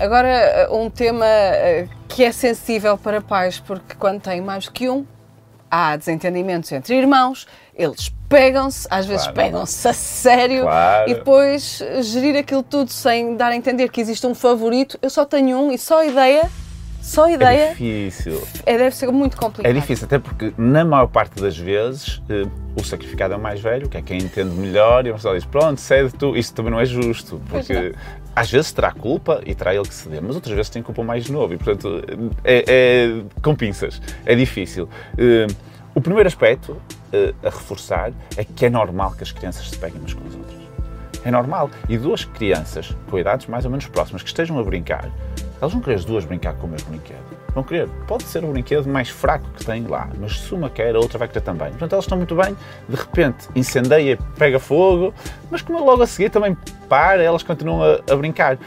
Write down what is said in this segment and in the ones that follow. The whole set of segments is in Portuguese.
Agora, um tema eh, que é sensível para pais, porque quando têm mais que um, há desentendimentos entre irmãos, eles pegam-se, às vezes Claro. pegam-se a sério Claro. e depois eh, gerir aquilo tudo sem dar a entender que existe um favorito. Eu só tenho um e só a ideia, só a É ideia, difícil. é, deve ser muito complicado. É difícil, até porque na maior parte das vezes eh, o sacrificado é o mais velho, que é quem entende melhor, e a pessoa diz: Pronto, cede tu. Isso também não é justo, porque às vezes terá culpa e terá ele que ceder, mas outras vezes tem culpa o mais novo, e portanto é, é com pinças, é difícil. Eh, o primeiro aspecto eh, a reforçar é que é normal que as crianças se peguem umas com as outras. É normal. E duas crianças com idades mais ou menos próximas que estejam a brincar, elas vão querer as duas brincar com o mesmo brinquedo. Vão querer. Pode ser o brinquedo mais fraco que tem lá, mas se uma quer, a outra vai querer também. Portanto, elas estão muito bem. De repente, incendeia, pega fogo, mas como logo a seguir também para, elas continuam a, a brincar.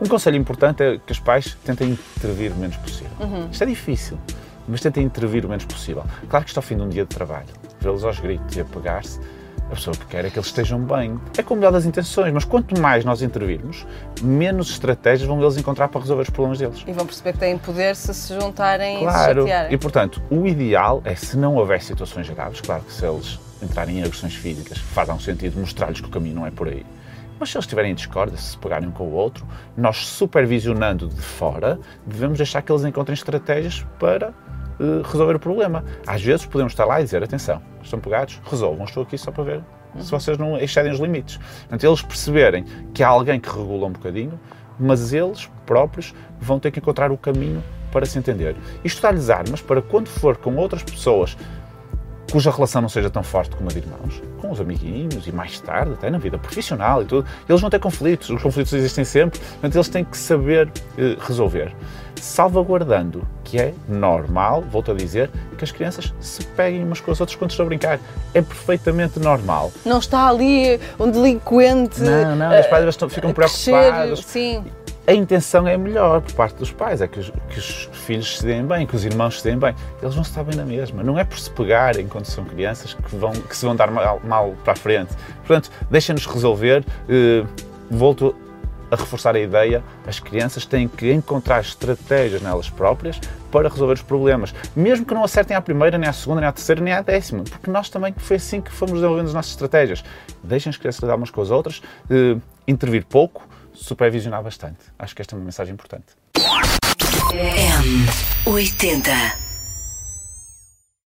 Um conselho importante é que os pais tentem intervir o menos possível. Isto é difícil, mas tentem intervir o menos possível. Claro que isto ao fim de um dia de trabalho, vê-los aos gritos e a pegar-se, a pessoa que quer é que eles estejam bem. É com o melhor das intenções, mas quanto mais nós intervirmos, menos estratégias vão eles encontrar para resolver os problemas deles. E vão perceber que têm poder se se juntarem e se Claro. chatearem. E portanto, o ideal é se não houver situações graves, claro que se eles entrarem em agressões físicas, faz um sentido mostrar-lhes que o caminho não é por aí. Mas se eles estiverem em discórdia, se se pegarem um com o outro, nós supervisionando de fora, devemos deixar que eles encontrem estratégias para eh, resolver o problema. Às vezes podemos estar lá e dizer, atenção, estão pegados, resolvam, estou aqui só para ver se vocês não excedem os limites. Portanto, eles perceberem que há alguém que regula um bocadinho, mas eles próprios vão ter que encontrar o caminho para se entender. Isto dá-lhes armas para quando for com outras pessoas cuja relação não seja tão forte como a de irmãos, com os amiguinhos e mais tarde, até na vida profissional e tudo, eles vão ter conflitos, os conflitos existem sempre, portanto eles têm que saber eh, resolver. Salvaguardando que é normal, volto a dizer, que as crianças se peguem umas com as outras quando estão a brincar. É perfeitamente normal. Não está ali um delinquente. Não, não, eh, os pais ficam preocupados. Sim, A intenção é melhor por parte dos pais, é que os, que os filhos se deem bem, que os irmãos se deem bem. Eles vão estar bem na mesma. Não é por se pegarem quando são crianças que, vão, que se vão dar mal, mal para a frente. Portanto, deixem-nos resolver. Eh, volto a reforçar a ideia, as crianças têm que encontrar estratégias nelas próprias para resolver os problemas, mesmo que não acertem à primeira, nem à segunda, nem à terceira, nem à décima, porque nós também foi assim que fomos desenvolvendo as nossas estratégias. Deixem as crianças lidar umas com as outras, eh, intervir pouco, supervisionar bastante. Acho que esta é uma mensagem importante. M80.